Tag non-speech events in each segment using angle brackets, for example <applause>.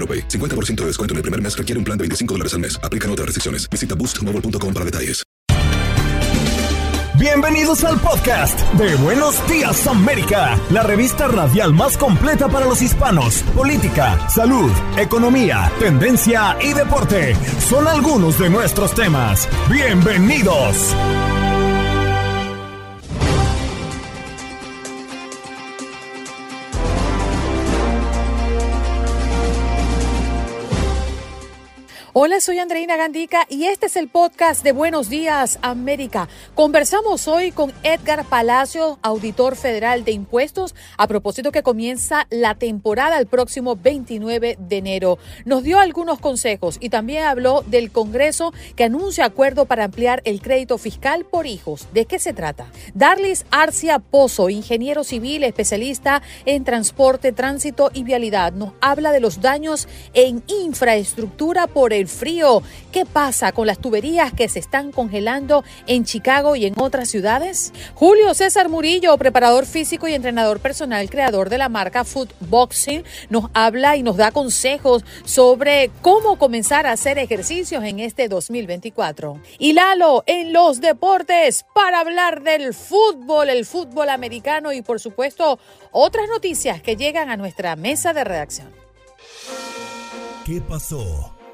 AroPay. 50% de descuento en el primer mes requiere un plan de 25 dólares al mes. Aplican otras restricciones. Visita boostmobile.com para detalles. Bienvenidos al podcast de Buenos Días América, la revista radial más completa para los hispanos. Política, salud, economía, tendencia y deporte son algunos de nuestros temas. Bienvenidos. Hola, soy Andreina Gandica y este es el podcast de Buenos Días América. Conversamos hoy con Edgar Palacio, auditor federal de impuestos, a propósito que comienza la temporada el próximo 29 de enero. Nos dio algunos consejos y también habló del Congreso que anuncia acuerdo para ampliar el crédito fiscal por hijos. ¿De qué se trata? Darlis Arcia Pozo, ingeniero civil especialista en transporte, tránsito y vialidad, nos habla de los daños en infraestructura por el frío. ¿Qué pasa con las tuberías que se están congelando en Chicago y en otras ciudades? Julio César Murillo, preparador físico y entrenador personal, creador de la marca Food Boxing, nos habla y nos da consejos sobre cómo comenzar a hacer ejercicios en este 2024. Y Lalo, en los deportes, para hablar del fútbol, el fútbol americano y por supuesto otras noticias que llegan a nuestra mesa de redacción. ¿Qué pasó?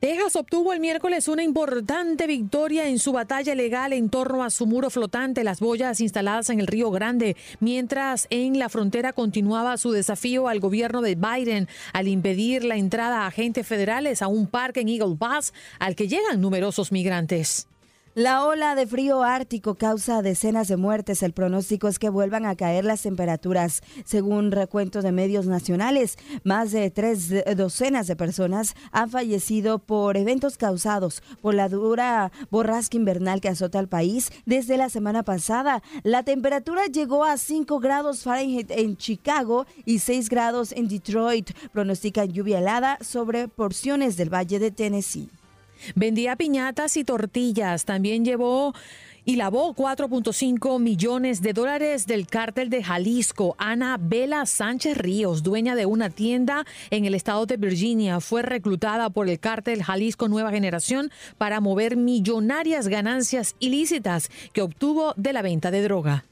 Texas obtuvo el miércoles una importante victoria en su batalla legal en torno a su muro flotante, las boyas instaladas en el Río Grande, mientras en la frontera continuaba su desafío al gobierno de Biden al impedir la entrada a agentes federales a un parque en Eagle Pass al que llegan numerosos migrantes. La ola de frío ártico causa decenas de muertes. El pronóstico es que vuelvan a caer las temperaturas. Según recuentos de medios nacionales, más de tres docenas de personas han fallecido por eventos causados por la dura borrasca invernal que azota al país desde la semana pasada. La temperatura llegó a 5 grados Fahrenheit en Chicago y 6 grados en Detroit. Pronostican lluvia helada sobre porciones del valle de Tennessee. Vendía piñatas y tortillas. También llevó y lavó 4.5 millones de dólares del cártel de Jalisco. Ana Vela Sánchez Ríos, dueña de una tienda en el estado de Virginia, fue reclutada por el cártel Jalisco Nueva Generación para mover millonarias ganancias ilícitas que obtuvo de la venta de droga.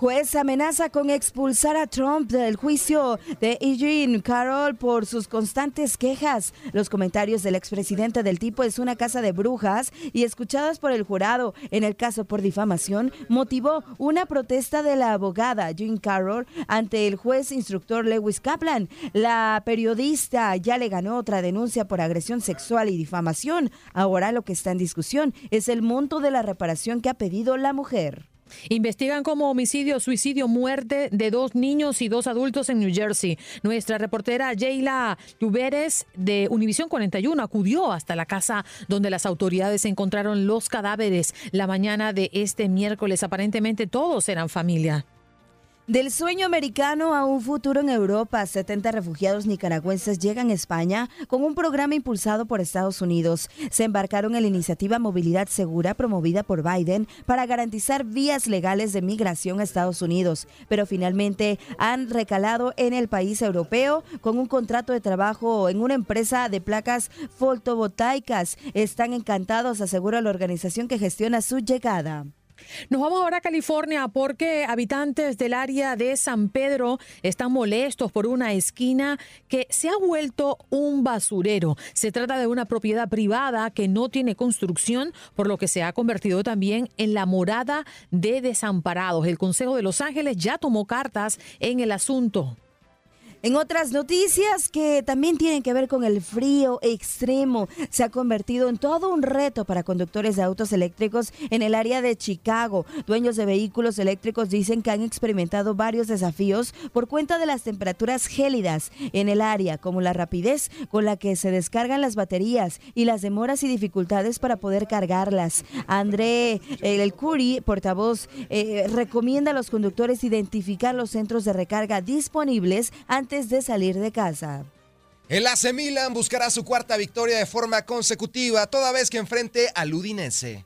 Juez amenaza con expulsar a Trump del juicio de Eugene Carroll por sus constantes quejas. Los comentarios del expresidente del tipo es una casa de brujas y escuchadas por el jurado en el caso por difamación motivó una protesta de la abogada Jean Carroll ante el juez instructor Lewis Kaplan. La periodista ya le ganó otra denuncia por agresión sexual y difamación. Ahora lo que está en discusión es el monto de la reparación que ha pedido la mujer. Investigan como homicidio, suicidio, muerte de dos niños y dos adultos en New Jersey. Nuestra reportera Jayla Lluveres de Univisión 41 acudió hasta la casa donde las autoridades encontraron los cadáveres la mañana de este miércoles. Aparentemente todos eran familia. Del sueño americano a un futuro en Europa, 70 refugiados nicaragüenses llegan a España con un programa impulsado por Estados Unidos. Se embarcaron en la iniciativa Movilidad Segura promovida por Biden para garantizar vías legales de migración a Estados Unidos, pero finalmente han recalado en el país europeo con un contrato de trabajo en una empresa de placas fotovoltaicas. Están encantados, asegura la organización que gestiona su llegada. Nos vamos ahora a California porque habitantes del área de San Pedro están molestos por una esquina que se ha vuelto un basurero. Se trata de una propiedad privada que no tiene construcción, por lo que se ha convertido también en la morada de desamparados. El Consejo de Los Ángeles ya tomó cartas en el asunto. En otras noticias que también tienen que ver con el frío extremo, se ha convertido en todo un reto para conductores de autos eléctricos en el área de Chicago. Dueños de vehículos eléctricos dicen que han experimentado varios desafíos por cuenta de las temperaturas gélidas en el área, como la rapidez con la que se descargan las baterías y las demoras y dificultades para poder cargarlas. André El Curi, portavoz, eh, recomienda a los conductores identificar los centros de recarga disponibles ante de salir de casa. El AC Milan buscará su cuarta victoria de forma consecutiva, toda vez que enfrente al Udinese.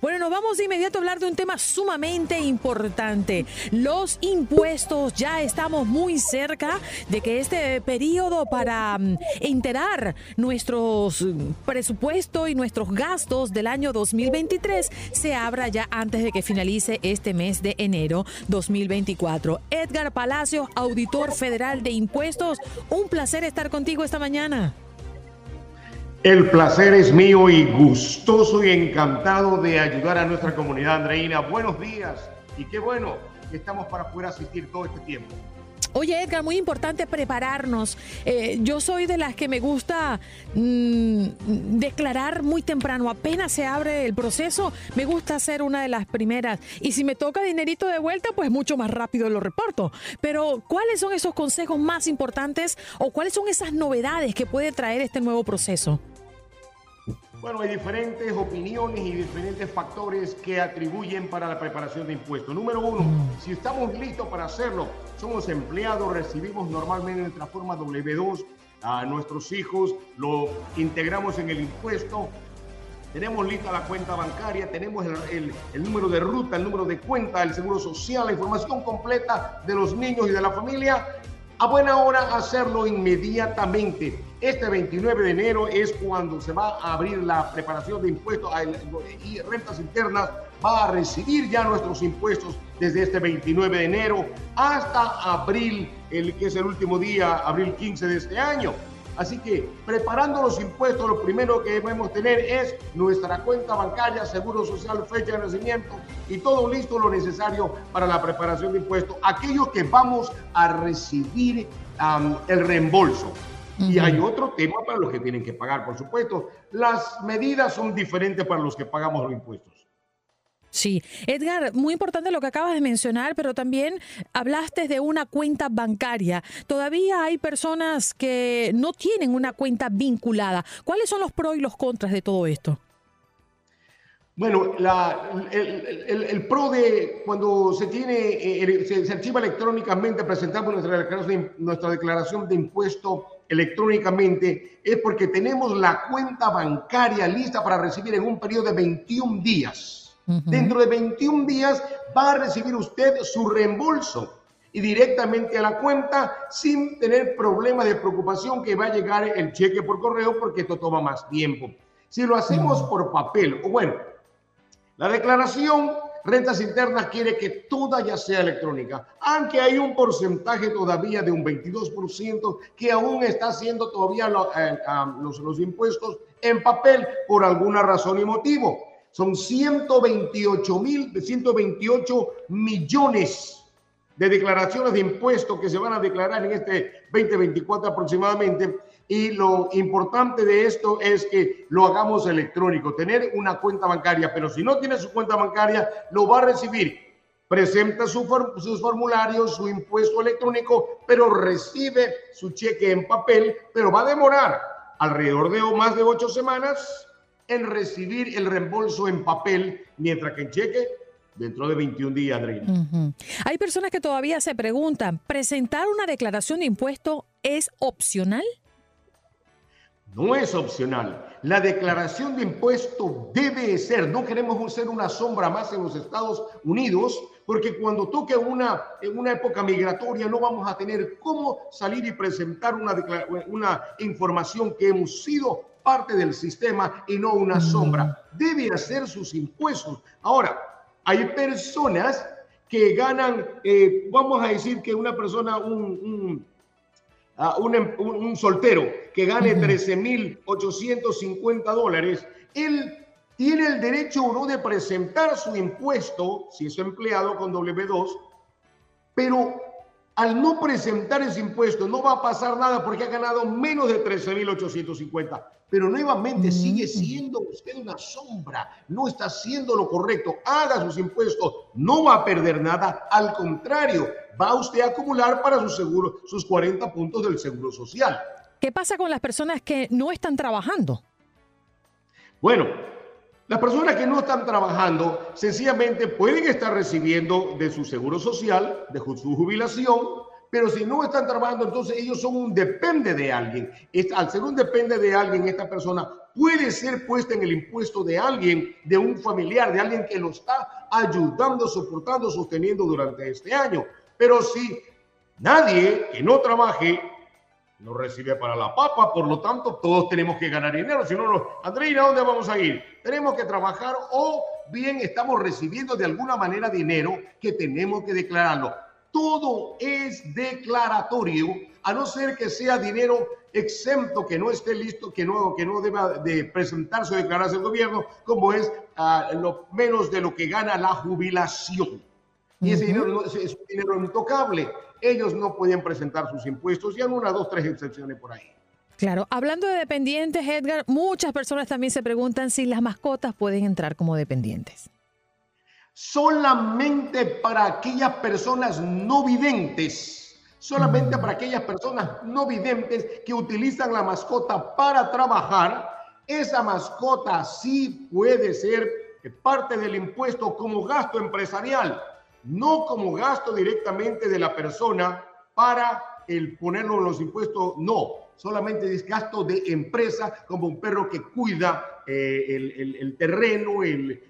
Bueno, nos vamos de inmediato a hablar de un tema sumamente importante. Los impuestos. Ya estamos muy cerca de que este periodo para mm, enterar nuestros mm, presupuestos y nuestros gastos del año 2023 se abra ya antes de que finalice este mes de enero 2024. Edgar Palacio, auditor federal de impuestos, un placer estar contigo esta mañana. El placer es mío y gustoso y encantado de ayudar a nuestra comunidad andreína. Buenos días y qué bueno que estamos para poder asistir todo este tiempo. Oye, Edgar, muy importante prepararnos. Eh, yo soy de las que me gusta mm, declarar muy temprano, apenas se abre el proceso, me gusta ser una de las primeras. Y si me toca dinerito de vuelta, pues mucho más rápido lo reporto. Pero, ¿cuáles son esos consejos más importantes o cuáles son esas novedades que puede traer este nuevo proceso? Bueno, hay diferentes opiniones y diferentes factores que atribuyen para la preparación de impuestos. Número uno, si estamos listos para hacerlo, somos empleados, recibimos normalmente nuestra forma W2 a nuestros hijos, lo integramos en el impuesto, tenemos lista la cuenta bancaria, tenemos el, el, número de ruta, el número de cuenta, el seguro social, la información completa de los niños y de la familia. A buena hora hacerlo inmediatamente. Este 29 de enero es cuando se va a abrir la preparación de impuestos y rentas internas. Va a recibir ya nuestros impuestos desde este 29 de enero hasta abril, el que es el último día, abril 15 de este año. Así que preparando los impuestos, lo primero que debemos tener es nuestra cuenta bancaria, seguro social, fecha de nacimiento y todo listo lo necesario para la preparación de impuestos. Aquellos que vamos a recibir el reembolso. Y hay otro tema para los que tienen que pagar, por supuesto. Las medidas son diferentes para los que pagamos los impuestos. Sí, Edgar, muy importante lo que acabas de mencionar, pero también hablaste de una cuenta bancaria. Todavía hay personas que no tienen una cuenta vinculada. ¿Cuáles son los pros y los contras de todo esto? Bueno, el, pro de cuando se tiene, eh, se, archiva electrónicamente, presentamos nuestra declaración, nuestra declaración de impuesto electrónicamente, es porque tenemos la cuenta bancaria lista para recibir en un periodo de 21 días. Dentro de 21 días va a recibir usted su reembolso y directamente a la cuenta sin tener problema de preocupación que va a llegar el cheque por correo porque esto toma más tiempo. Si lo hacemos por papel, o bueno, la declaración rentas internas quiere que toda ya sea electrónica, aunque hay un porcentaje todavía de un 22% que aún está haciendo todavía eh, los, los impuestos en papel por alguna razón y motivo. Son 128 mil, 128 millones de declaraciones de impuestos que se van a declarar en este 2024 aproximadamente. Y lo importante de esto es que lo hagamos electrónico, tener una cuenta bancaria, pero si no tiene su cuenta bancaria, lo va a recibir. Presenta sus formularios, su impuesto electrónico, pero recibe su cheque en papel, pero va a demorar alrededor de más de ocho semanas en recibir el reembolso en papel, mientras que en cheque dentro de 21 días, Adriana. Hay personas que todavía se preguntan, ¿presentar una declaración de impuesto es opcional? No es opcional. La declaración de impuesto debe ser. No queremos ser una sombra más en los Estados Unidos, porque cuando toque una, en una época migratoria no vamos a tener cómo salir y presentar una, una información que hemos sido parte del sistema y no una sombra. Debe hacer sus impuestos. Ahora, hay personas que ganan, eh, vamos a decir que una persona, un, ah, em, un, un, soltero que gane 13.850 dólares, él tiene el derecho o no de presentar su impuesto, si es empleado con W2, pero al no presentar ese impuesto no va a pasar nada porque ha ganado menos de 13.850 pero nuevamente sigue siendo usted una sombra, no está haciendo lo correcto, haga sus impuestos, no va a perder nada, al contrario, va usted a acumular para su seguro, sus 40 puntos del seguro social. ¿Qué pasa con las personas que no están trabajando? Bueno, las personas que no están trabajando sencillamente pueden estar recibiendo de su seguro social, de su jubilación, pero si no están trabajando, entonces ellos son un depende de alguien. Al ser un depende de alguien, esta persona puede ser puesta en el impuesto de alguien, de un familiar, de alguien que lo está ayudando, soportando, sosteniendo durante este año. Pero si nadie que no trabaje no recibe para la papa, por lo tanto todos tenemos que ganar dinero, si no, no Andreina, ¿dónde vamos a ir? Tenemos que trabajar o bien estamos recibiendo de alguna manera dinero que tenemos que declararlo todo es declaratorio, a no ser que sea dinero exento, que no esté listo, que no, que no deba de presentarse o declararse el gobierno, como es uh, lo menos de lo que gana la jubilación. Y ese dinero es, es un dinero intocable. Ellos no pueden presentar sus impuestos y hay una, dos, tres excepciones por ahí. Claro, hablando de dependientes, Edgar, muchas personas también se preguntan si las mascotas pueden entrar como dependientes solamente para aquellas personas no videntes, solamente para aquellas personas no videntes que utilizan la mascota para trabajar, esa mascota sí puede ser parte del impuesto como gasto empresarial, no como gasto directamente de la persona para el ponerlo en los impuestos, no solamente es gasto de empresa, como un perro que cuida eh, el, terreno, el,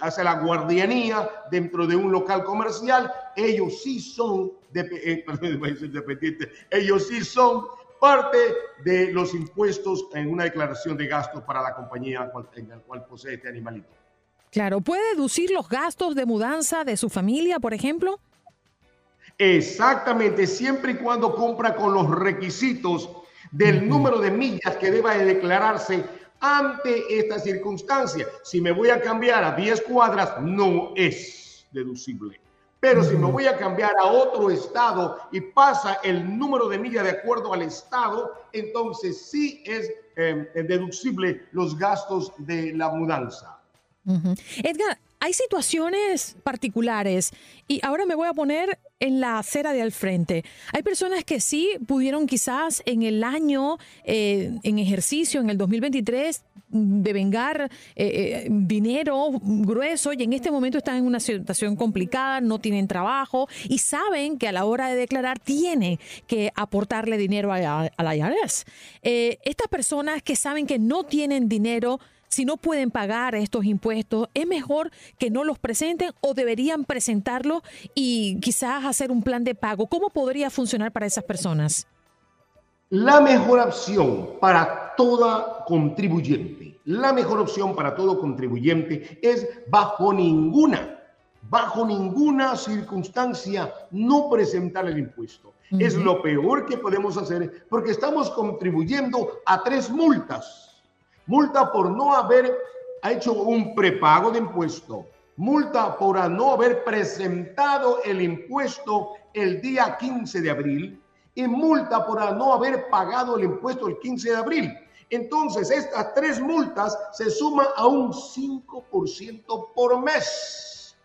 hace la guardianía dentro de un local comercial. Ellos sí son, eh, <laughs> dependientes, ellos sí son parte de los impuestos en una declaración de gastos para la compañía en la cual posee este animalito. Claro, ¿puede deducir los gastos de mudanza de su familia, por ejemplo? Exactamente, siempre y cuando compra con los requisitos del número de millas que deba de declararse ante esta circunstancia. Si me voy a cambiar a 10 cuadras, no es deducible. Pero si me voy a cambiar a otro estado y pasa el número de millas de acuerdo al estado, entonces sí es eh, deducible los gastos de la mudanza. Edgar, hay situaciones particulares y ahora me voy a poner en la acera de al frente. Hay personas que sí pudieron quizás en el año eh, en ejercicio, en el 2023, devengar eh, eh, dinero grueso y en este momento están en una situación complicada, no tienen trabajo y saben que a la hora de declarar tienen que aportarle dinero a, a la IRS. estas personas que saben que no tienen dinero, si no pueden pagar estos impuestos, es mejor que no los presenten o deberían presentarlo y quizás hacer un plan de pago. ¿Cómo podría funcionar para esas personas? La mejor opción para toda contribuyente, la mejor opción para todo contribuyente es bajo ninguna, bajo ninguna circunstancia no presentar el impuesto. Es lo peor que podemos hacer porque estamos contribuyendo a tres multas multa por no haber hecho un prepago de impuesto, multa por no haber presentado el impuesto el día 15 de abril y multa por no haber pagado el impuesto el 15 de abril. Entonces, estas tres multas se suman a un 5% por mes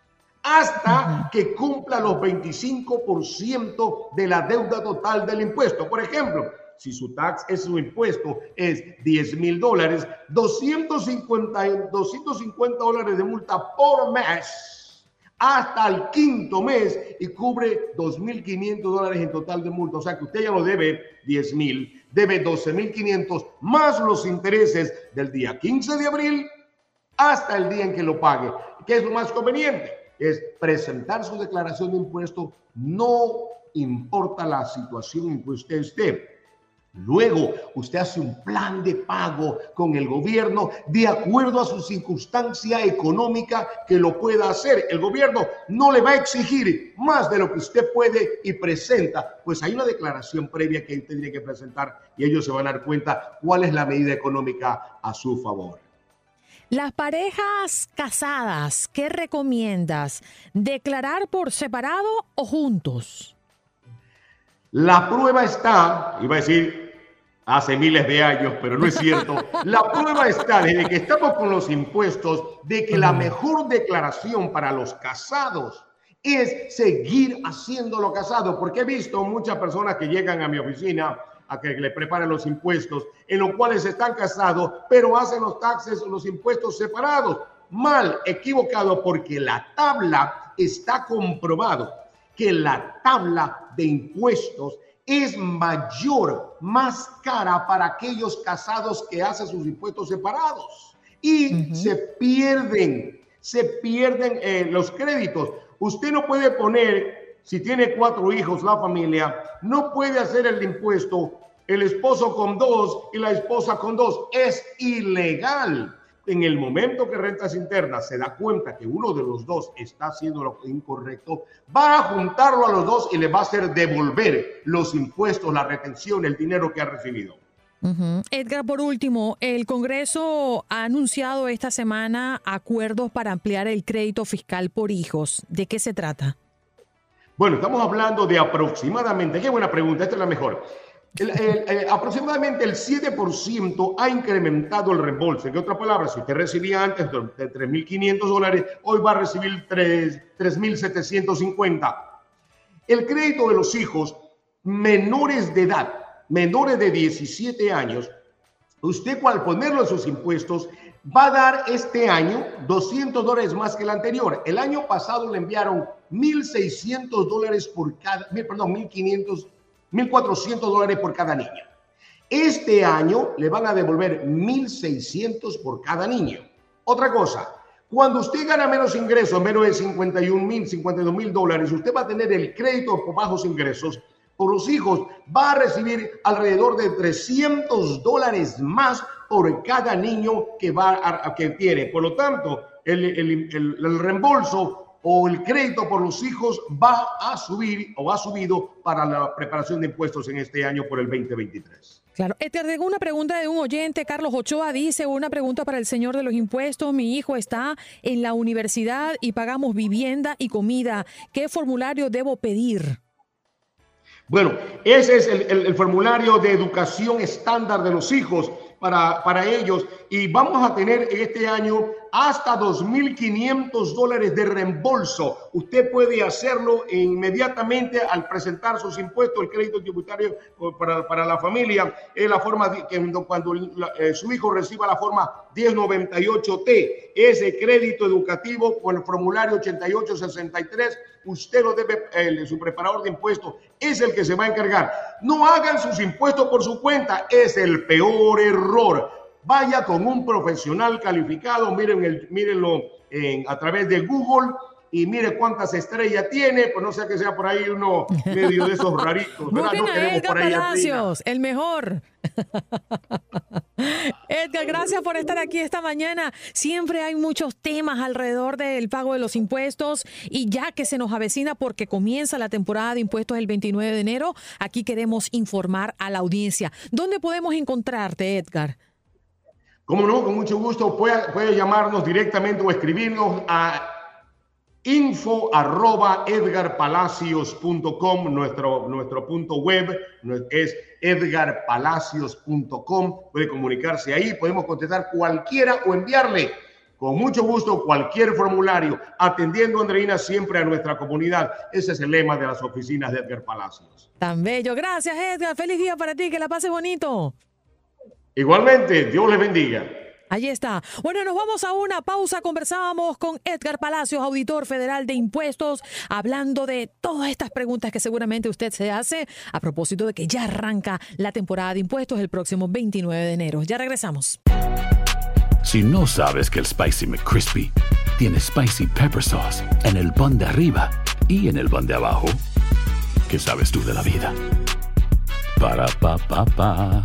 hasta que cumpla los 25% de la deuda total del impuesto. Por ejemplo, si su tax es su impuesto es 10 mil dólares, 250, 250 dólares de multa por mes hasta el quinto mes y cubre 2.500 dólares en total de multa. O sea que usted ya lo debe 10 mil, debe 12.500 más los intereses del día 15 de abril hasta el día en que lo pague. ¿Qué es lo más conveniente? Es presentar su declaración de impuesto, no importa la situación en que usted esté Luego, usted hace un plan de pago con el gobierno de acuerdo a su circunstancia económica que lo pueda hacer. El gobierno no le va a exigir más de lo que usted puede y presenta, pues hay una declaración previa que tendría que presentar y ellos se van a dar cuenta cuál es la medida económica a su favor. Las parejas casadas, ¿qué recomiendas? ¿Declarar por separado o juntos? La prueba está, iba a decir, hace miles de años, pero no es cierto. La prueba está desde que estamos con los impuestos de que la mejor declaración para los casados es seguir haciéndolo casado, porque he visto muchas personas que llegan a mi oficina a que le preparen los impuestos, en los cuales están casados, pero hacen los taxes o los impuestos separados. Mal, equivocado, porque la tabla está comprobado que la tabla de impuestos es mayor, más cara para aquellos casados que hacen sus impuestos separados y se pierden, se pierden eh, los créditos. Usted no puede poner, si tiene cuatro hijos, la familia, no puede hacer el impuesto el esposo con dos y la esposa con dos. Es ilegal en el momento que rentas internas se da cuenta que uno de los dos está haciendo lo incorrecto, va a juntarlo a los dos y le va a hacer devolver los impuestos, la retención, el dinero que ha recibido. Edgar, por último, el Congreso ha anunciado esta semana acuerdos para ampliar el crédito fiscal por hijos. ¿De qué se trata? Bueno, estamos hablando de aproximadamente, qué buena pregunta, esta es la mejor. El, aproximadamente el 7% ha incrementado el reembolso. En otras palabras, si usted recibía antes de 3.500 dólares, hoy va a recibir 3.750. El crédito de los hijos menores de edad, menores de 17 años, usted al ponerlo en sus impuestos, va a dar este año 200 dólares más que el anterior. El año pasado le enviaron 1.600 dólares por cada, perdón, 1.500 1.400 dólares por cada niño. Este año le van a devolver 1.600 por cada niño. Otra cosa, cuando usted gana menos ingresos, menos de 51 mil, 52 mil dólares, usted va a tener el crédito por bajos ingresos. Por los hijos va a recibir alrededor de 300 dólares más por cada niño que, va a, que tiene. Por lo tanto, el, el reembolso o el crédito por los hijos va a subir o ha subido para la preparación de impuestos en este año por el 2023. Claro, te tengo una pregunta de un oyente, Carlos Ochoa dice, una pregunta para el señor de los impuestos, mi hijo está en la universidad y pagamos vivienda y comida, ¿qué formulario debo pedir? Bueno, ese es el, formulario de educación estándar de los hijos para, para ellos y vamos a tener este año hasta 2.500 dólares de reembolso. Usted puede hacerlo inmediatamente al presentar sus impuestos, el crédito tributario para, para la familia. Es la forma que cuando eh, su hijo reciba la forma 1098T, ese crédito educativo con el formulario 8863, usted lo debe, su preparador de impuestos es el que se va a encargar. No hagan sus impuestos por su cuenta, es el peor error vaya con un profesional calificado, miren el, mírenlo en, a través de Google y mire cuántas estrellas tiene, pues no sea que sea por ahí uno <laughs> medio de esos raritos. ¿verdad? No ahí Palacios, el mejor. <laughs> Edgar, gracias por estar aquí esta mañana. Siempre hay muchos temas alrededor del pago de los impuestos y ya que se nos avecina porque comienza la temporada de impuestos el 29 de enero, aquí queremos informar a la audiencia. ¿Dónde podemos encontrarte, Edgar? Como no, con mucho gusto puede, puede llamarnos directamente o escribirnos a info arroba edgarpalacios.com, nuestro, nuestro punto web es edgarpalacios.com, puede comunicarse ahí, podemos contestar cualquiera o enviarle con mucho gusto cualquier formulario, atendiendo, Andreina, siempre a nuestra comunidad. Ese es el lema de las oficinas de Edgar Palacios. Tan bello. Gracias, Edgar. Feliz día para ti. Que la pases bonito. Igualmente, Dios le bendiga. Ahí está. Bueno, nos vamos a una pausa. Conversábamos con Edgar Palacios, auditor federal de impuestos, hablando de todas estas preguntas que seguramente usted se hace a propósito de que ya arranca la temporada de impuestos el próximo 29 de enero. Ya regresamos. Si no sabes que el Spicy McCrispy tiene Spicy Pepper Sauce en el pan de arriba y en el pan de abajo, ¿qué sabes tú de la vida? Para, pa, pa, pa.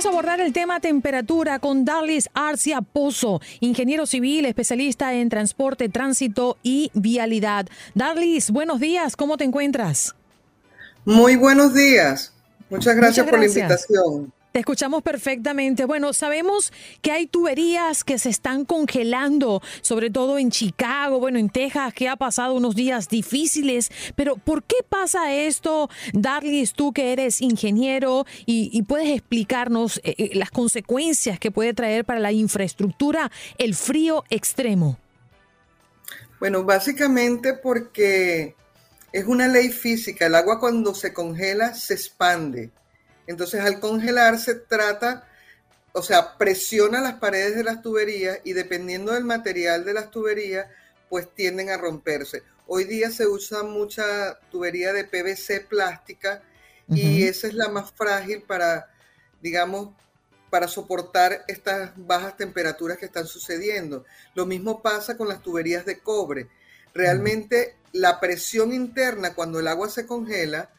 Vamos a abordar el tema temperatura con Darlis Arcia Pozo, ingeniero civil, especialista en transporte, tránsito y vialidad. Darlis, buenos días, ¿cómo te encuentras? Muy buenos días. Muchas gracias, por la invitación. Te escuchamos perfectamente. Bueno, sabemos que hay tuberías que se están congelando, sobre todo en Chicago, bueno, en Texas, que ha pasado unos días difíciles. Pero ¿por qué pasa esto? Darlis, tú que eres ingeniero y, puedes explicarnos eh, eh, las consecuencias que puede traer para la infraestructura el frío extremo. Bueno, básicamente porque es una ley física. El agua cuando se congela se expande. Entonces al congelarse trata, o sea, presiona las paredes de las tuberías y dependiendo del material de las tuberías, pues tienden a romperse. Hoy día se usa mucha tubería de PVC plástica y esa es la más frágil para, digamos, para soportar estas bajas temperaturas que están sucediendo. Lo mismo pasa con las tuberías de cobre. Realmente la presión interna cuando el agua se congela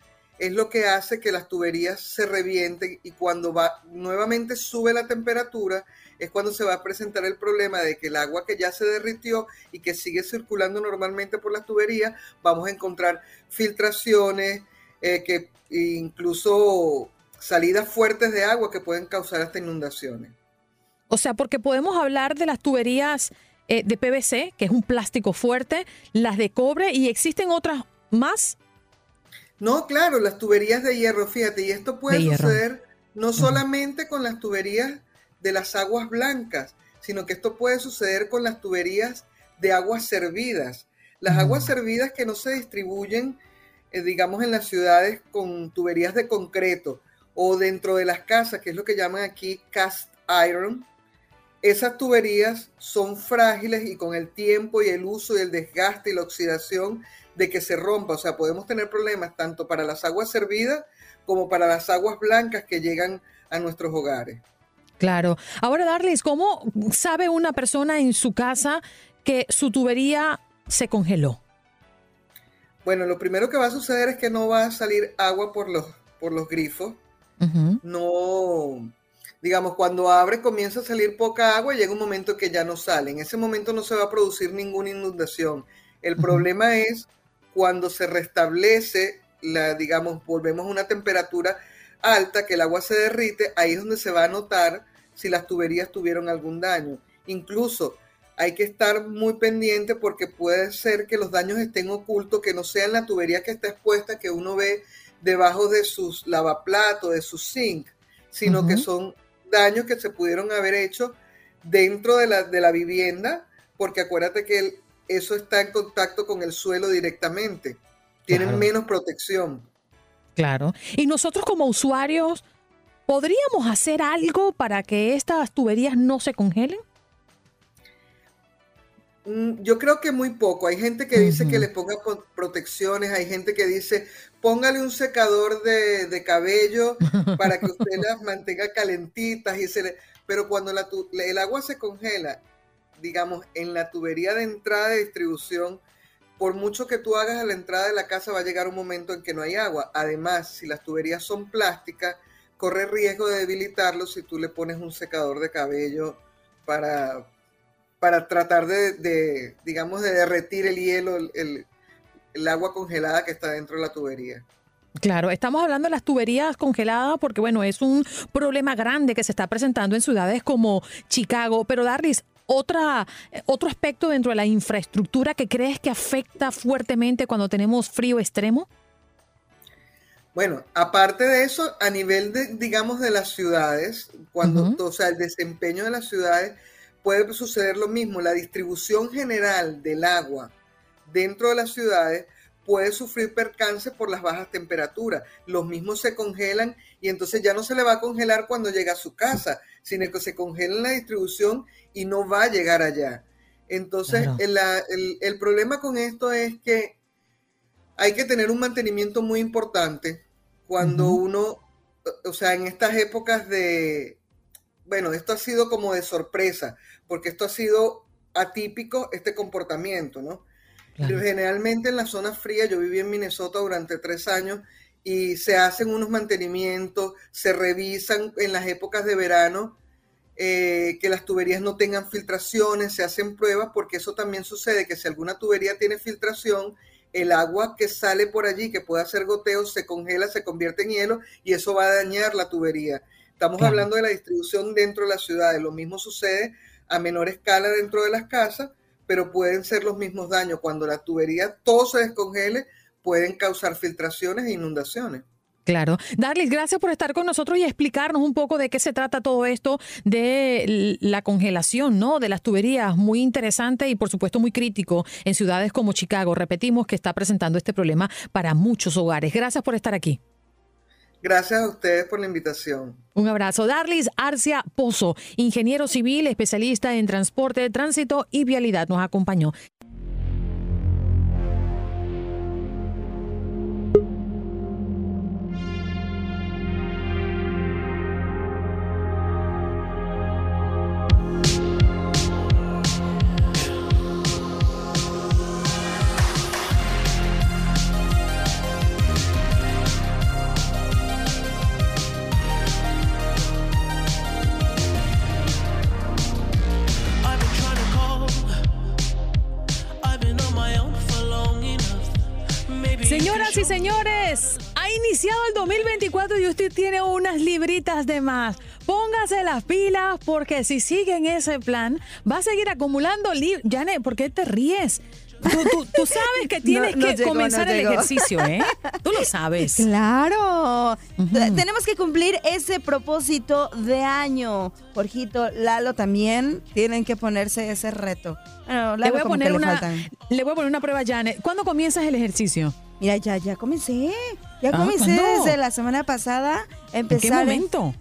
es lo que hace que las tuberías se revienten y cuando va nuevamente sube la temperatura es cuando se va a presentar el problema de que el agua que ya se derritió y que sigue circulando normalmente por las tuberías, vamos a encontrar filtraciones, eh, que incluso salidas fuertes de agua que pueden causar hasta inundaciones. O sea, porque podemos hablar de las tuberías eh, de PVC, que es un plástico fuerte, las de cobre y existen otras más no, claro, las tuberías de hierro, fíjate, y esto puede suceder no solamente con las tuberías de las aguas blancas, sino que esto puede suceder con las tuberías de aguas servidas. Las aguas servidas que no se distribuyen, eh, digamos, en las ciudades con tuberías de concreto o dentro de las casas, que es lo que llaman aquí cast iron, esas tuberías son frágiles y con el tiempo y el uso y el desgaste y la oxidación de que se rompa. O sea, podemos tener problemas tanto para las aguas servidas como para las aguas blancas que llegan a nuestros hogares. Claro. Ahora, Darles, ¿cómo sabe una persona en su casa que su tubería se congeló? Bueno, lo primero que va a suceder es que no va a salir agua por los, por los grifos. No, digamos, cuando abre comienza a salir poca agua y llega un momento que ya no sale. En ese momento no se va a producir ninguna inundación. El problema es cuando se restablece, la, digamos, volvemos a una temperatura alta, que el agua se derrite, ahí es donde se va a notar si las tuberías tuvieron algún daño. Incluso hay que estar muy pendiente porque puede ser que los daños estén ocultos, que no sea en la tubería que está expuesta, que uno ve debajo de sus lavaplatos, de su zinc, sino que son daños que se pudieron haber hecho dentro de la, de la vivienda, porque acuérdate que eso está en contacto con el suelo directamente. Tienen menos protección. Claro. Y nosotros como usuarios, ¿podríamos hacer algo para que estas tuberías no se congelen? Mm, yo creo que muy poco. Hay gente que dice que le ponga protecciones, hay gente que dice póngale un secador de, cabello <laughs> para que usted las mantenga calentitas y se le... Pero cuando la el agua se congela, digamos, en la tubería de entrada de distribución, por mucho que tú hagas a la entrada de la casa, va a llegar un momento en que no hay agua. Además, si las tuberías son plásticas, corre riesgo de debilitarlo si tú le pones un secador de cabello para, para tratar de, digamos, de derretir el hielo, el, el agua congelada que está dentro de la tubería. Claro, estamos hablando de las tuberías congeladas porque, bueno, es un problema grande que se está presentando en ciudades como Chicago. Pero, Darlis, otra, otro aspecto dentro de la infraestructura que crees que afecta fuertemente cuando tenemos frío extremo? Bueno, aparte de eso, a nivel de, digamos, de las ciudades, cuando, o sea, el desempeño de las ciudades, puede suceder lo mismo. La distribución general del agua dentro de las ciudades puede sufrir percance por las bajas temperaturas. Los mismos se congelan y entonces ya no se le va a congelar cuando llega a su casa, sino que se congela en la distribución y no va a llegar allá. Entonces, el, problema con esto es que hay que tener un mantenimiento muy importante cuando uno, o sea, en estas épocas de, bueno, esto ha sido como de sorpresa, porque esto ha sido atípico, este comportamiento, ¿no? Generalmente en la zona fría, yo viví en Minnesota durante tres años y se hacen unos mantenimientos, se revisan en las épocas de verano eh, que las tuberías no tengan filtraciones, se hacen pruebas porque eso también sucede que si alguna tubería tiene filtración, el agua que sale por allí, que puede hacer goteos, se congela, se convierte en hielo y eso va a dañar la tubería. Estamos hablando de la distribución dentro de las ciudades. Lo mismo sucede a menor escala dentro de las casas, pero pueden ser los mismos daños. Cuando la tubería todo se descongele, pueden causar filtraciones e inundaciones. Claro. Darlis, gracias por estar con nosotros y explicarnos un poco de qué se trata todo esto de la congelación, ¿no? De las tuberías. Muy interesante y, por supuesto, muy crítico en ciudades como Chicago. Repetimos que está presentando este problema para muchos hogares. Gracias por estar aquí. Gracias a ustedes por la invitación. Un abrazo. Darlis Arcia Pozo, ingeniero civil, especialista en transporte, tránsito y vialidad, nos acompañó. 2024 y usted tiene unas libritas de más. Póngase las pilas porque si sigue en ese plan, va a seguir acumulando libros. Janet, ¿por qué te ríes? Tú, sabes que <laughs> tienes que comenzar el ejercicio, ¿eh? Tú lo sabes. Claro. Tenemos que cumplir ese propósito de año. Jorgito, Lalo también tienen que ponerse ese reto. le, voy a poner una, le voy a poner una prueba, Janet. ¿Cuándo comienzas el ejercicio? Mira, ya, ya comencé. Ya ah, comencé desde la semana pasada. Empezar ¿En qué momento?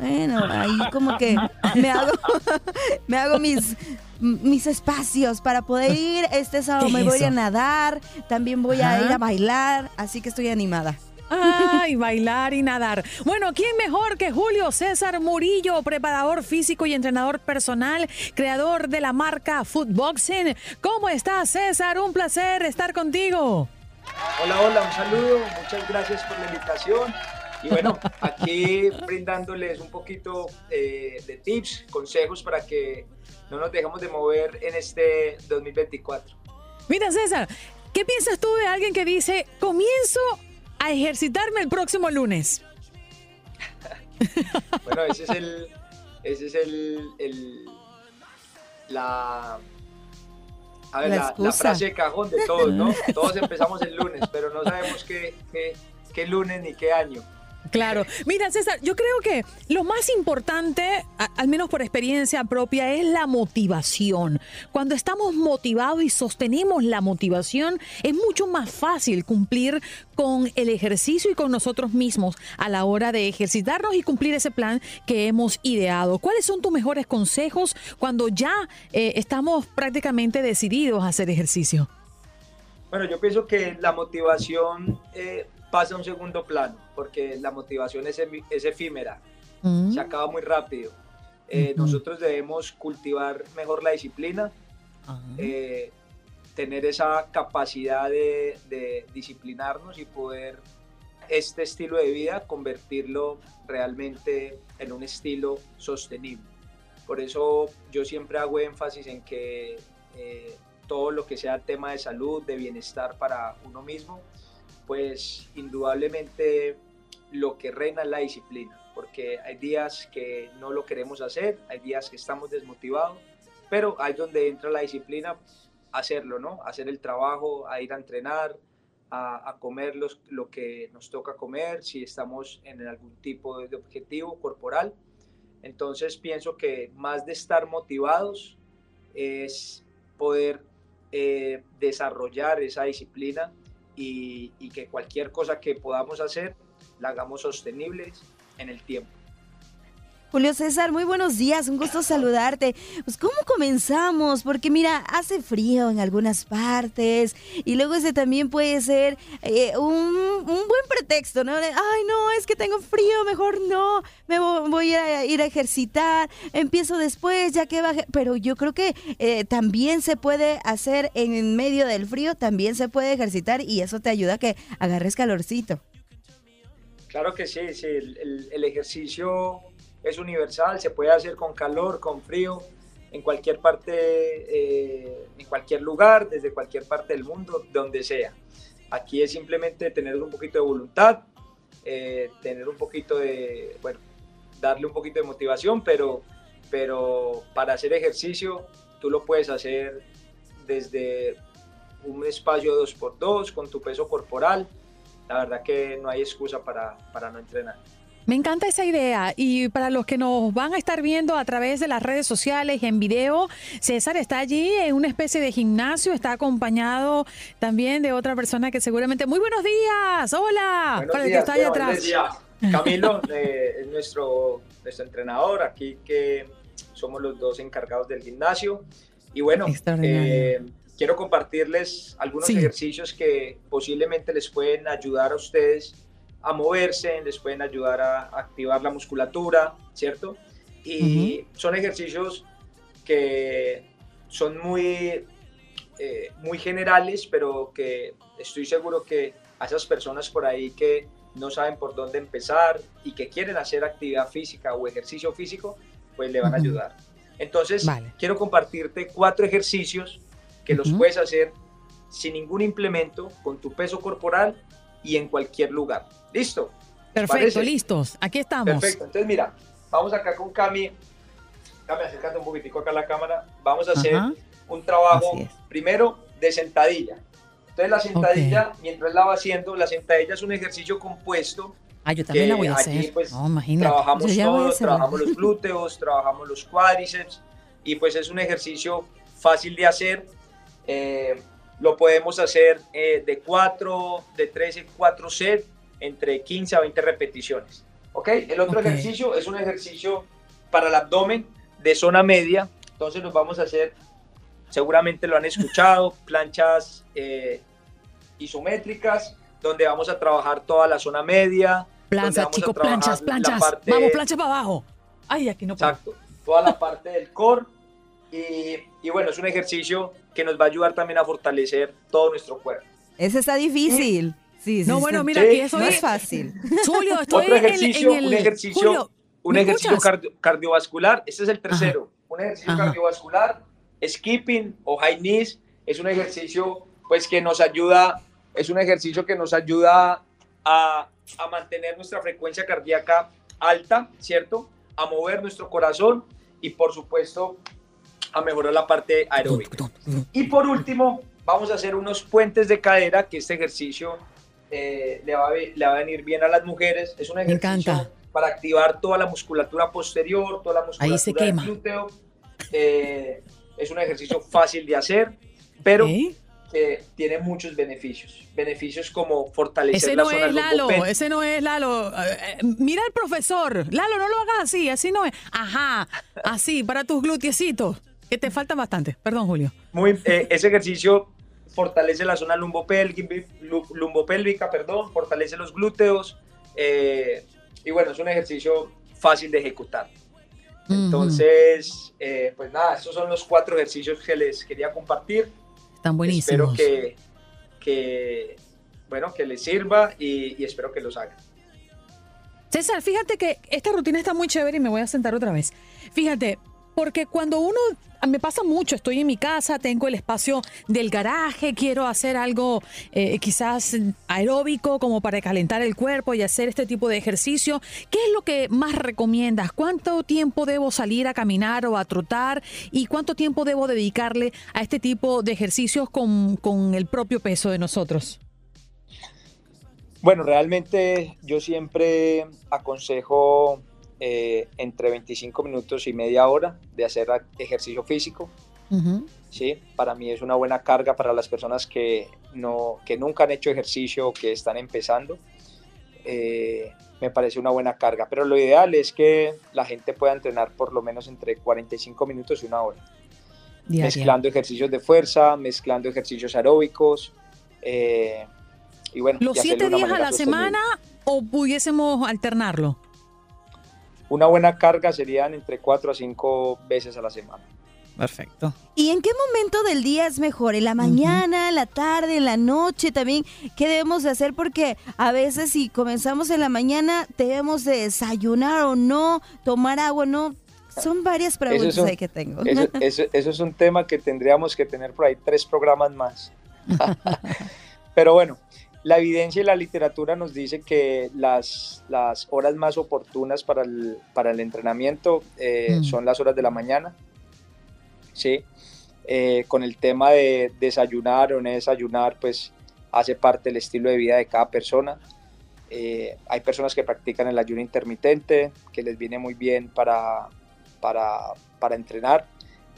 Bueno, ahí como que me hago, <laughs> me hago mis, mis espacios para poder ir. Este sábado me voy a nadar, también voy a ir a bailar, así que estoy animada. Ay, bailar y nadar. Bueno, ¿quién mejor que Julio César Murillo, preparador físico y entrenador personal, creador de la marca Footboxing? ¿Cómo estás, César? Un placer estar contigo. Hola, hola, un saludo, muchas gracias por la invitación. Y bueno, <laughs> aquí brindándoles un poquito eh, de tips, consejos para que no nos dejemos de mover en este 2024. Mira, César, ¿qué piensas tú de alguien que dice, comienzo a ejercitarme el próximo lunes? <laughs> bueno, ese es el, ese es el, la, a ver, la, frase de cajón de todos, ¿no? <laughs> Todos empezamos el lunes, pero no sabemos qué, qué, qué lunes ni qué año. Claro. Mira, César, yo creo que lo más importante, al menos por experiencia propia, es la motivación. Cuando estamos motivados y sostenemos la motivación, es mucho más fácil cumplir con el ejercicio y con nosotros mismos a la hora de ejercitarnos y cumplir ese plan que hemos ideado. ¿Cuáles son tus mejores consejos cuando ya eh, estamos prácticamente decididos a hacer ejercicio? Bueno, yo pienso que la motivación eh, pasa a un segundo plano, porque la motivación es, es efímera, mm. se acaba muy rápido. Eh, nosotros debemos cultivar mejor la disciplina, eh, tener esa capacidad de, de, disciplinarnos y poder este estilo de vida convertirlo realmente en un estilo sostenible. Por eso yo siempre hago énfasis en que eh, todo lo que sea tema de salud, de bienestar para uno mismo, pues indudablemente lo que reina es la disciplina, porque hay días que no lo queremos hacer, hay días que estamos desmotivados, pero hay donde entra la disciplina, hacerlo, ¿no? Hacer el trabajo, a ir a entrenar, a, comer lo que nos toca comer, si estamos en algún tipo de objetivo corporal. Entonces pienso que más de estar motivados es poder eh, desarrollar esa disciplina y, que cualquier cosa que podamos hacer la hagamos sostenibles en el tiempo. Julio César, muy buenos días, un gusto saludarte. Pues cómo comenzamos, porque mira, hace frío en algunas partes y luego ese también puede ser eh, un, buen pretexto, ¿no? Ay, no, es que tengo frío, mejor no, me voy a ir a ejercitar, empiezo después, ya que baje. Pero yo creo que eh, también se puede hacer en medio del frío, también se puede ejercitar y eso te ayuda a que agarres calorcito. Claro que sí, sí, el ejercicio es universal, se puede hacer con calor, con frío, en cualquier parte, eh, en cualquier lugar, desde cualquier parte del mundo, donde sea. Aquí es simplemente tener un poquito de voluntad, eh, tener un poquito de, bueno, darle un poquito de motivación, pero, pero para hacer ejercicio tú lo puedes hacer desde un espacio 2x2 con tu peso corporal. La verdad que no hay excusa para, para no entrenar. Me encanta esa idea. Y para los que nos van a estar viendo a través de las redes sociales en video, César está allí en una especie de gimnasio, está acompañado también de otra persona que seguramente... Muy buenos días, hola, para el que está allá atrás. Camilo <laughs> es nuestro, nuestro entrenador, aquí que somos los dos encargados del gimnasio. Y bueno, eh, quiero compartirles algunos ejercicios que posiblemente les pueden ayudar a ustedes a moverse, les pueden ayudar a activar la musculatura, ¿cierto? Y son ejercicios que son muy, eh, muy generales, pero que estoy seguro que a esas personas por ahí que no saben por dónde empezar y que quieren hacer actividad física o ejercicio físico, pues le van a ayudar. Entonces, quiero compartirte cuatro ejercicios que los puedes hacer sin ningún implemento, con tu peso corporal y en cualquier lugar. ¿Listo? Perfecto, listos. Aquí estamos. Perfecto. Entonces, mira, vamos acá con Cami. Cami, acercando un poquitico acá a la cámara. Vamos a hacer un trabajo primero de sentadilla. Entonces, la sentadilla, mientras la va haciendo, la sentadilla es un ejercicio compuesto. Ah, yo también la voy a hacer. Pues, trabajamos todo, trabajamos los glúteos, trabajamos los cuádriceps y pues es un ejercicio fácil de hacer. Eh, lo podemos hacer eh, de 4, de 3 4 sets, entre 15 a 20 repeticiones. ¿Ok? El otro ejercicio es un ejercicio para el abdomen de zona media. Entonces nos vamos a hacer, seguramente lo han escuchado, <laughs> planchas eh, isométricas, donde vamos a trabajar toda la zona media. Planchas, chicos, planchas, planchas. vamos, plancha para abajo. Ay, aquí no puedo. Exacto. Toda la parte del core. Y, y bueno, es un ejercicio que nos va a ayudar también a fortalecer todo nuestro cuerpo. Ese está difícil. Sí, sí, no, bueno, mira, que eso no es fácil. Julio, estoy Otro ejercicio, un ejercicio, un ejercicio cardiovascular. Este es el tercero. Un ejercicio cardiovascular, skipping o high knees, es un ejercicio pues que nos ayuda, es un ejercicio que nos ayuda a, a mantener nuestra frecuencia cardíaca alta, ¿cierto? A mover nuestro corazón y por supuesto a mejorar la parte aeróbica. Y por último, vamos a hacer unos puentes de cadera, que este ejercicio eh, le, va a, le, va a, venir bien a las mujeres. Es un ejercicio para activar toda la musculatura posterior, toda la musculatura Ahí se quema. del glúteo. Eh, es un ejercicio fácil de hacer, pero que tiene muchos beneficios. Beneficios como fortalecer ese la no zona es Lalo, ese no es Lalo. Eh, eh, mira al profesor. Lalo, no lo hagas así, así no es. Ajá, así, para tus gluteecitos, que te faltan bastante. Perdón, Julio. Muy, eh, ese ejercicio fortalece la zona lumbopélvica, lumbopélvica perdón, fortalece los glúteos. eh, y bueno, es un ejercicio fácil de ejecutar. Entonces, eh, pues nada, estos son los cuatro ejercicios que les quería compartir. Están buenísimos. Espero que, que, bueno, que les sirva y, y espero que los hagan. César, fíjate que esta rutina está muy chévere y me voy a sentar otra vez. Fíjate, porque cuando uno, me pasa mucho, estoy en mi casa, tengo el espacio del garaje, quiero hacer algo eh, quizás aeróbico como para calentar el cuerpo y hacer este tipo de ejercicio. ¿Qué es lo que más recomiendas? ¿Cuánto tiempo debo salir a caminar o a trotar? ¿Y cuánto tiempo debo dedicarle a este tipo de ejercicios con, con el propio peso de nosotros? Bueno, realmente yo siempre aconsejo eh, entre 25 minutos y media hora de hacer ejercicio físico. Ujú. ¿sí? Para mí es una buena carga para las personas que, no, que nunca han hecho ejercicio o que están empezando. Eh, me parece una buena carga, pero lo ideal es que la gente pueda entrenar por lo menos entre 45 minutos y una hora. Diaria. Mezclando ejercicios de fuerza, mezclando ejercicios aeróbicos. eh, y bueno, ¿Los siete días a la sostenible. semana o pudiésemos alternarlo? Una buena carga serían entre 4 a 5 veces a la semana. Perfecto. ¿Y en qué momento del día es mejor? ¿En la mañana, en la tarde, en la noche también? ¿Qué debemos de hacer? Porque a veces si comenzamos en la mañana, debemos de desayunar o no, tomar agua o no. Son varias preguntas Eso es un- ahí que tengo. Eso, <laughs> eso- eso es un tema que tendríamos que tener por ahí tres programas más. <laughs> Pero bueno, la evidencia y la literatura nos dice que las, las horas más oportunas para el, para el entrenamiento eh, Mm. son las horas de la mañana. ¿sí? Eh, con el tema de desayunar o no desayunar, pues hace parte del estilo de vida de cada persona. Eh, hay personas que practican el ayuno intermitente, que les viene muy bien para, para, para entrenar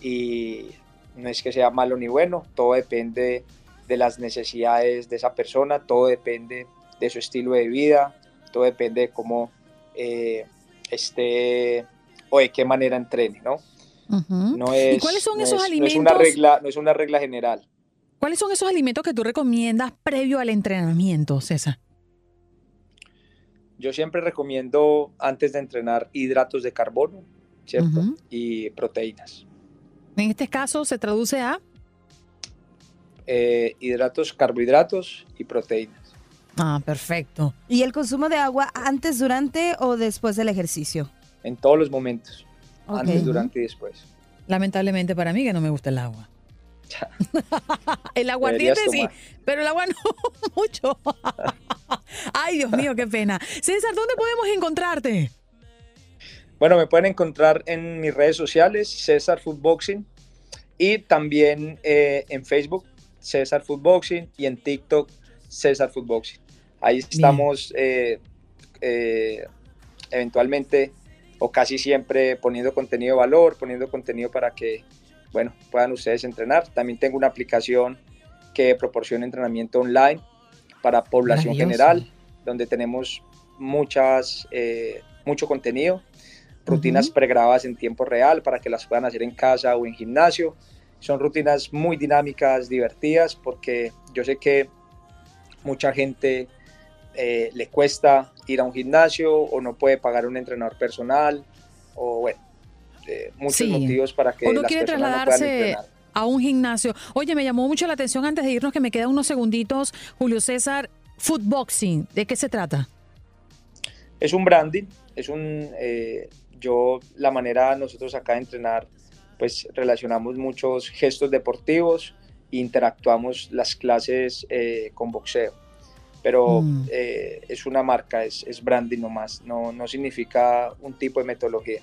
y no es que sea malo ni bueno, todo depende de las necesidades de esa persona, todo depende de su estilo de vida, todo depende de cómo eh, esté o de qué manera entrene, ¿no? No es, ¿Y cuáles son no esos es- no alimentos? es una regla, no es una regla general. ¿Cuáles son esos alimentos que tú recomiendas previo al entrenamiento, César? Yo siempre recomiendo antes de entrenar hidratos de carbono, ¿cierto? Ujú. Y proteínas. En este caso se traduce a Eh, hidratos, carbohidratos y proteínas. Ah, perfecto. ¿Y el consumo de agua antes, durante o después del ejercicio? En todos los momentos. Antes, durante y después. Lamentablemente para mí que no me gusta el agua. <laughs> el aguardiente sí, pero el agua <laughs> no mucho. <laughs> Ay, Dios mío, qué pena. César, ¿dónde podemos encontrarte? Bueno, me pueden encontrar en mis redes sociales, César Foodboxing, y también eh, en Facebook, César Foodboxing, y en TikTok, César Foodboxing. Ahí estamos eh, eh, eventualmente o casi siempre poniendo contenido de valor, poniendo contenido para que, bueno, puedan ustedes entrenar. También tengo una aplicación que proporciona entrenamiento online para población general, donde tenemos muchas, eh, mucho contenido, rutinas pregrabadas en tiempo real para que las puedan hacer en casa o en gimnasio. Son rutinas muy dinámicas, divertidas, porque yo sé que mucha gente eh, le cuesta ir a un gimnasio o no puede pagar un entrenador personal o bueno, eh, muchos Sí. motivos para que o no las quiere personas no puedan trasladarse entrenar. a un gimnasio. Oye, me llamó mucho la atención antes de irnos que me quedan unos segunditos. Julio César, footboxing, ¿de qué se trata? Es un branding, es un, eh, yo, la manera nosotros acá de entrenar, pues relacionamos muchos gestos deportivos e interactuamos las clases eh, con boxeo. Pero Mm. eh, es una marca, es, es branding nomás, no, no significa un tipo de metodología.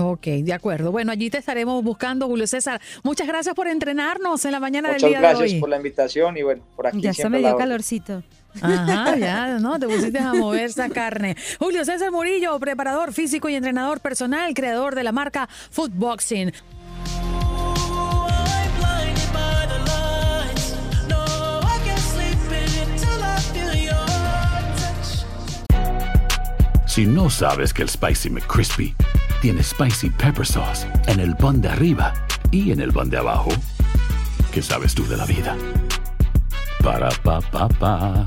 Ok, de acuerdo. Bueno, allí te estaremos buscando, Julio César. Muchas gracias por entrenarnos en la mañana Muchas del día de hoy. gracias por la invitación y bueno, por aquí Ya se siempre me la dio calorcito. Ajá, ya, ¿no? Te pusiste a mover esa carne. Julio César Murillo, preparador físico y entrenador personal, creador de la marca Footboxing. Si no sabes que el Spicy McCrispy tiene Spicy Pepper Sauce en el pan de arriba y en el pan de abajo, ¿qué sabes tú de la vida? Para, pa, pa, pa.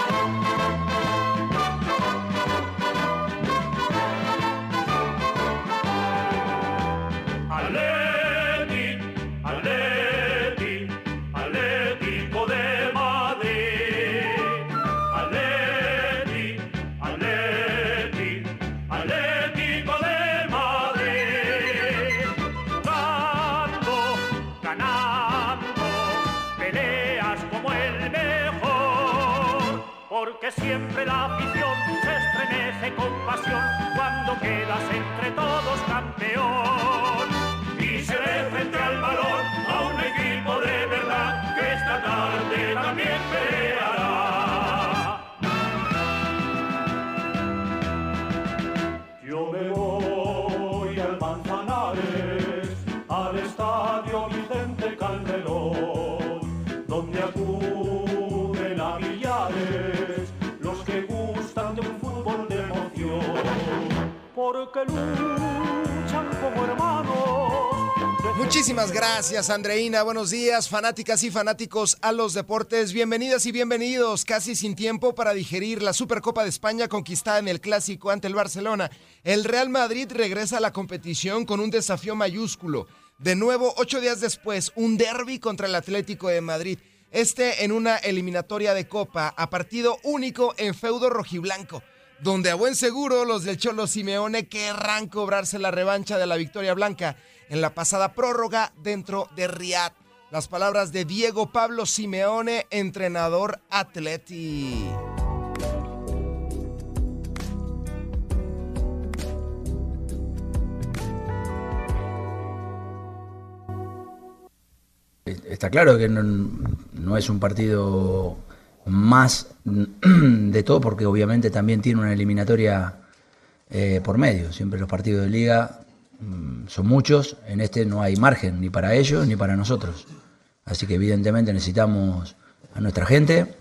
Atleti, estremece con pasión cuando quedas entre todos campeón. Y se luchan como. Muchísimas gracias, Andreina. Buenos días, fanáticas y fanáticos a los deportes. Bienvenidas y bienvenidos. Casi sin tiempo para digerir la Supercopa de España conquistada en el clásico ante el Barcelona. El Real Madrid regresa a la competición con un desafío mayúsculo. De nuevo, ocho días después, un derby contra el Atlético de Madrid. Este en una eliminatoria de Copa a partido único en feudo rojiblanco donde a buen seguro los del Cholo Simeone querrán cobrarse la revancha de la victoria blanca en la pasada prórroga dentro de Riyadh. Las palabras de Diego Pablo Simeone, entrenador Atleti. Está claro que no es un partido más <clears throat> de todo porque obviamente también tiene una eliminatoria eh, por medio. Siempre los partidos de liga mm, son muchos, en este no hay margen ni para ellos ni para nosotros. Así que evidentemente necesitamos a nuestra gente,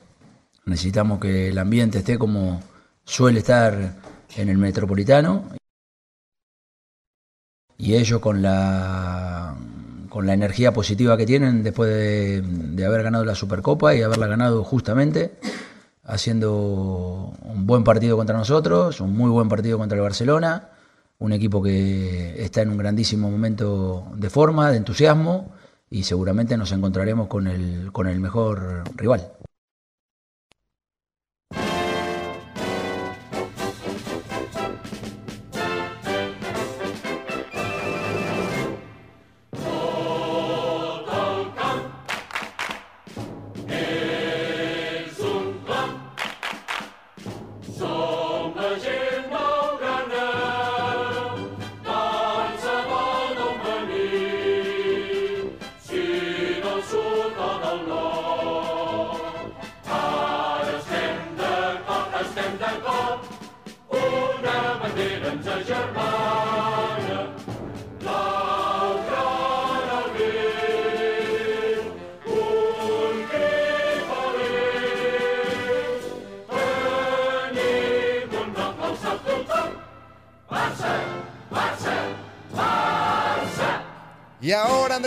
necesitamos que el ambiente esté como suele estar en el metropolitano y ellos con la con la energía positiva que tienen después de, de, haber ganado la Supercopa y haberla ganado justamente, haciendo un buen partido contra nosotros, un muy buen partido contra el Barcelona, un equipo que está en un grandísimo momento de forma, de entusiasmo y seguramente nos encontraremos con el, con el mejor rival.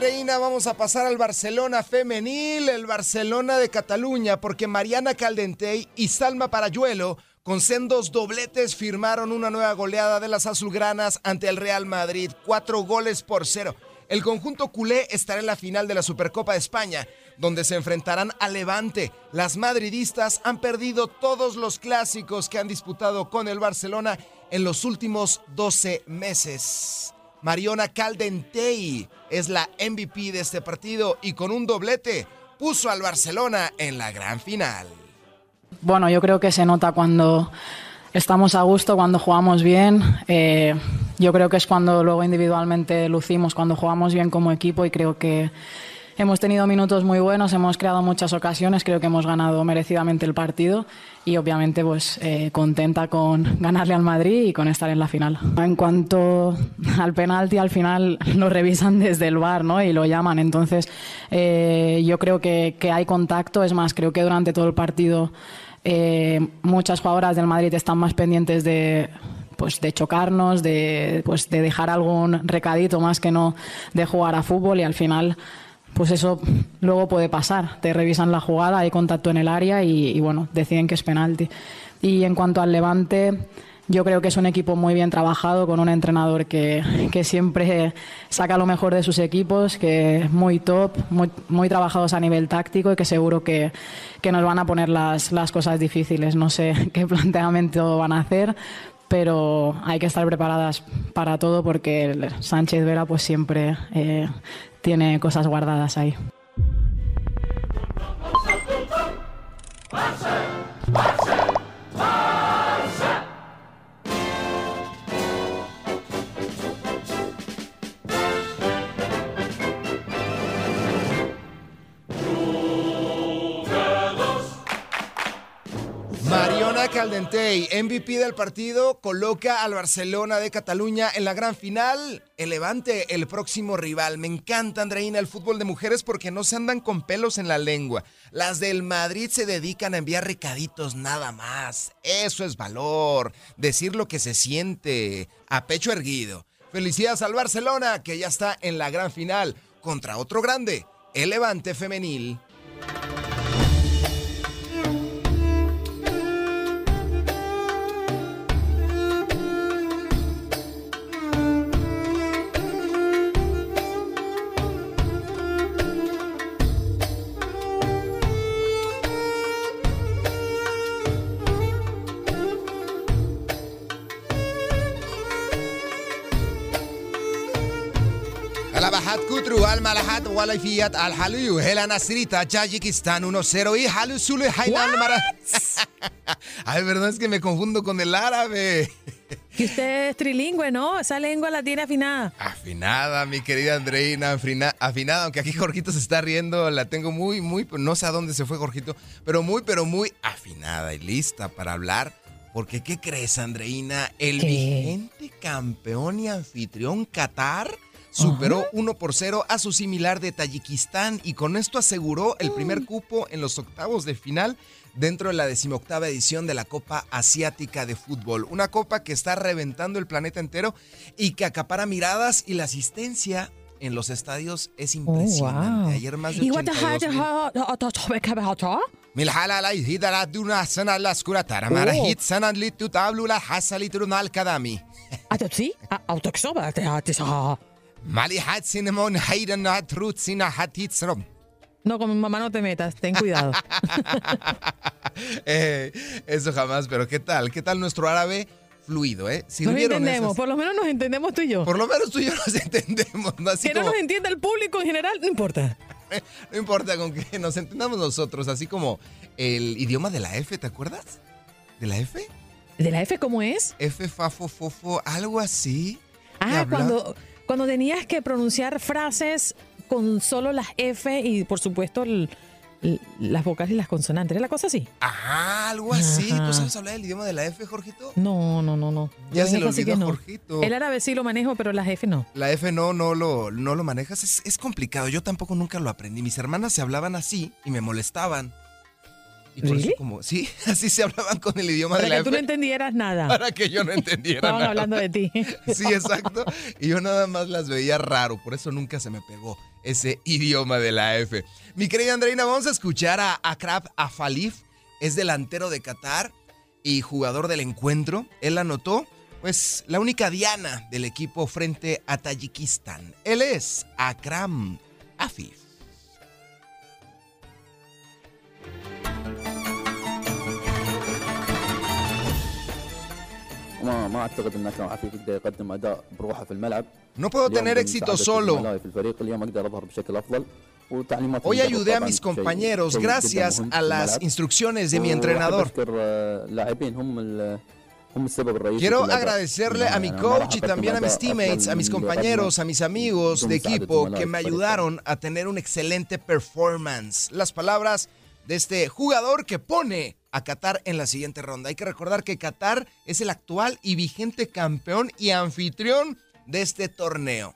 Andreina, vamos a pasar al Barcelona femenil, el Barcelona de Cataluña, porque Mariana Caldentey y Salma Parayuelo, con sendos dobletes, firmaron una nueva goleada de las azulgranas ante el Real Madrid, cuatro goles por cero. El conjunto culé estará en la final de la Supercopa de España, donde se enfrentarán a Levante. Las madridistas han perdido todos los clásicos que han disputado con el Barcelona en los últimos 12 meses. Mariona Caldentey es la MVP de este partido y con un doblete puso al Barcelona en la gran final. Bueno, yo creo que se nota cuando estamos a gusto, cuando jugamos bien. Eh, yo creo que es cuando luego individualmente lucimos, cuando jugamos bien como equipo y creo que hemos tenido minutos muy buenos, hemos creado muchas ocasiones, creo que hemos ganado merecidamente el partido y obviamente pues eh, contenta con <laughs> ganarle al Madrid y con estar en la final. En cuanto al penalti, al final lo revisan desde el bar ¿no? y lo llaman, entonces eh, yo creo que, que hay contacto, es más, creo que durante todo el partido eh, muchas jugadoras del Madrid están más pendientes de pues de chocarnos, de, pues de dejar algún recadito más que no de jugar a fútbol y al final pues eso luego puede pasar. Te revisan la jugada, hay contacto en el área y, bueno, deciden que es penalti. Y en cuanto al Levante, yo creo que es un equipo muy bien trabajado, con un entrenador que, que siempre saca lo mejor de sus equipos, que es muy top, muy, trabajados a nivel táctico y que seguro que, que nos van a poner las, las cosas difíciles. No sé <laughs> qué planteamiento van a hacer, pero hay que estar preparadas para todo porque Sánchez Vera pues siempre eh, tiene cosas guardadas ahí. Caldentey, MVP del partido, coloca al Barcelona de Cataluña en la gran final. El Levante, el próximo rival. Me encanta, Andreina, el fútbol de mujeres porque no se andan con pelos en la lengua. Las del Madrid se dedican a enviar recaditos nada más. Eso es valor. Decir lo que se siente a pecho erguido. Felicidades al Barcelona, que ya está en la gran final contra otro grande, el Levante femenil. Alabahat Kutru, Al Malahat, Walafiyat, Al Haluyu, Hela Nasrita, Tajikistán 1-0 y Hainan Mara. <laughs> Ay, verdad es que me confundo con el árabe. <laughs> Que usted es trilingüe, ¿no? Esa lengua la tiene afinada. Afinada, mi querida Andreina, afina- afinada, aunque aquí Jorgito se está riendo, la tengo muy, muy, no sé a dónde se fue Jorgito, pero muy, pero muy afinada y lista para hablar. Porque, ¿qué crees, Andreina? El ¿Qué? vigente campeón y anfitrión Qatar superó 1 por 0 a su similar de Tayikistán y con esto aseguró el primer cupo en los octavos de final dentro de la decimoctava edición de la Copa Asiática de Fútbol. Una copa que está reventando el planeta entero y que acapara miradas y la asistencia en los estadios es impresionante. Ayer más de ¿Y what the 82 mil. heck? Milhala la hidara duna sana la skuratara mara Oh. hit sana litu tablu la hasali trunal kadami. Sí, Mali hat cinnamon, hayden hat root, sina hat hitzrom. No, con mi mamá no te metas, ten cuidado. <laughs> Eh, eso jamás, pero ¿qué tal? ¿Qué tal nuestro árabe fluido, eh? Nos entendemos, esas- por lo menos nos entendemos tú y yo. Por lo menos tú y yo nos <laughs> entendemos, ¿no? Así que no como- nos entienda el público en general, no importa. <laughs> No importa con que nos entendamos nosotros, así como el idioma de la F, ¿te acuerdas? ¿De la F? ¿De la F cómo es? F, fa, fo, fo, fo, algo así. Ah, habla- cuando, tenías que pronunciar frases con solo las F y por supuesto el- el- las vocales y las consonantes. ¿Era la cosa así? Ah, algo así. Ajá. ¿Tú sabes hablar el idioma de la F, Jorgito? No, no, no, no. Ya se sí olvidó no. Jorgito. El árabe sí lo manejo, pero las F no. La F no, no lo, no lo manejas. Es, es complicado. Yo tampoco nunca lo aprendí. Mis hermanas se hablaban así y me molestaban. Y por eso ¿Really? como, sí, <laughs> así se hablaban con el idioma Para de la que tú F. no entendieras nada. para que yo no <laughs> entendiera Estaban nada. hablando de ti. <laughs> Sí, exacto. Y yo nada más las veía raro, por eso nunca se me pegó ese idioma de la F. Mi querida Andreina, vamos a escuchar a Akrab Afalif, es delantero de Qatar y jugador del encuentro. Él anotó, pues, la única diana del equipo frente a Tayikistán. Él es Akram Afif. ما ما اعتقد ان اكرم عفيف يقدر يقدم اداء بروحه في الملعب No puedo اليوم tener éxito بمساعدة solo. زملائي في الفريق اليوم اقدر اظهر بشكل افضل وتعليمات Hoy المدرب ayudé a طبعاً mis شيء- compañeros شيء جداً gracias مهم a في las الملعب. instrucciones de mi وأحب entrenador. أشكر آه، اللاعبين هم ال- هم السبب الرئيسي Quiero في الأداء. agradecerle a mi يعني أنا ما راح coach y أقدم también a mis أداء teammates, أفضل a من mis اللي compañeros, a قدمه mis amigos بدون de مساعدة equipo زملائي que في me الفريق. ayudaron a tener un excelente performance. Las palabras de este jugador que pone a Qatar en la siguiente ronda. Hay que recordar que Qatar es el actual y vigente campeón y anfitrión de este torneo.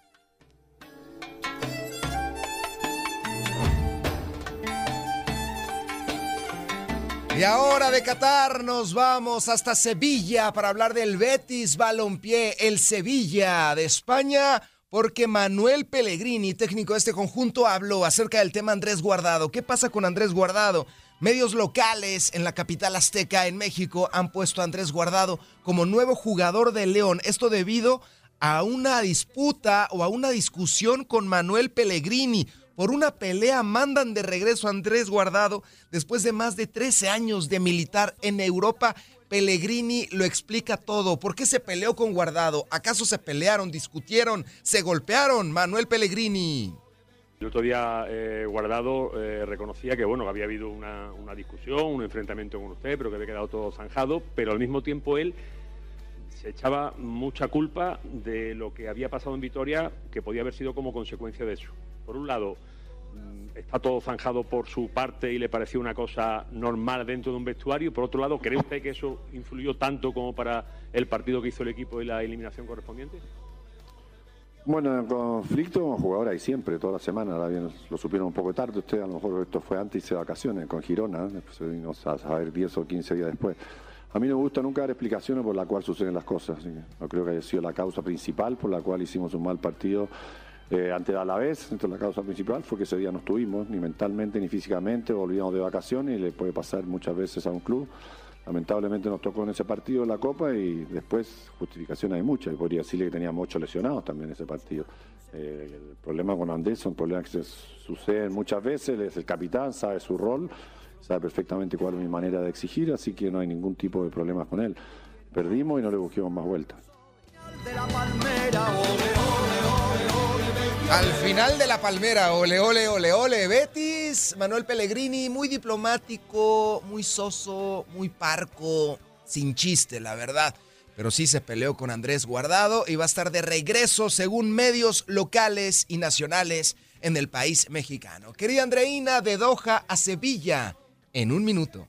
Y ahora de Qatar nos vamos hasta Sevilla para hablar del Betis Balompié, el Sevilla de España, porque Manuel Pellegrini, técnico de este conjunto, habló acerca del tema Andrés Guardado. ¿Qué pasa con Andrés Guardado? Medios locales en la capital azteca, en México, han puesto a Andrés Guardado como nuevo jugador de León. Esto debido a una disputa o a una discusión con Manuel Pellegrini. Por una pelea mandan de regreso a Andrés Guardado después de más de 13 años de militar en Europa. Pellegrini lo explica todo. ¿Por qué se peleó con Guardado? ¿Acaso se pelearon, discutieron, se golpearon? Manuel Pellegrini. El otro día Guardado eh, reconocía que bueno había habido una, una discusión, un enfrentamiento con usted, pero que había quedado todo zanjado, pero al mismo tiempo él se echaba mucha culpa de lo que había pasado en Vitoria, que podía haber sido como consecuencia de eso. Por un lado, mm, está todo zanjado por su parte y le pareció una cosa normal dentro de un vestuario, por otro lado, ¿cree usted que eso influyó tanto como para el partido que hizo el equipo y la eliminación correspondiente? Bueno, en conflicto, jugadores hay siempre, toda la semana. Ahora bien, lo supieron un poco tarde. Usted a lo mejor esto fue antes de vacaciones con Girona, después vimos a saber 10 o 15 días después. A mí no me gusta nunca dar explicaciones por la cual suceden las cosas. no creo que haya sido la causa principal por la cual hicimos un mal partido eh, ante Alavés. Entonces la causa principal fue que ese día no estuvimos, ni mentalmente ni físicamente, volvíamos de vacaciones y le puede pasar muchas veces a un club. Lamentablemente nos tocó en ese partido la Copa y después justificación hay muchas. Podría decirle que teníamos ocho lesionados también en ese partido. Eh, el problema con Andrés son problemas que se suceden muchas veces. Es el capitán, sabe su rol, sabe perfectamente cuál es mi manera de exigir, así que no hay ningún tipo de problemas con él. Perdimos y no le busquemos más vueltas. Al final de la palmera, ole, ole, ole, ole, Betis, Manuel Pellegrini, muy diplomático, muy soso, muy parco, sin chiste, la verdad. Pero sí se peleó con Andrés Guardado y va a estar de regreso, según medios locales y nacionales, en el país mexicano. Querida Andreina, de Doha a Sevilla, en un minuto.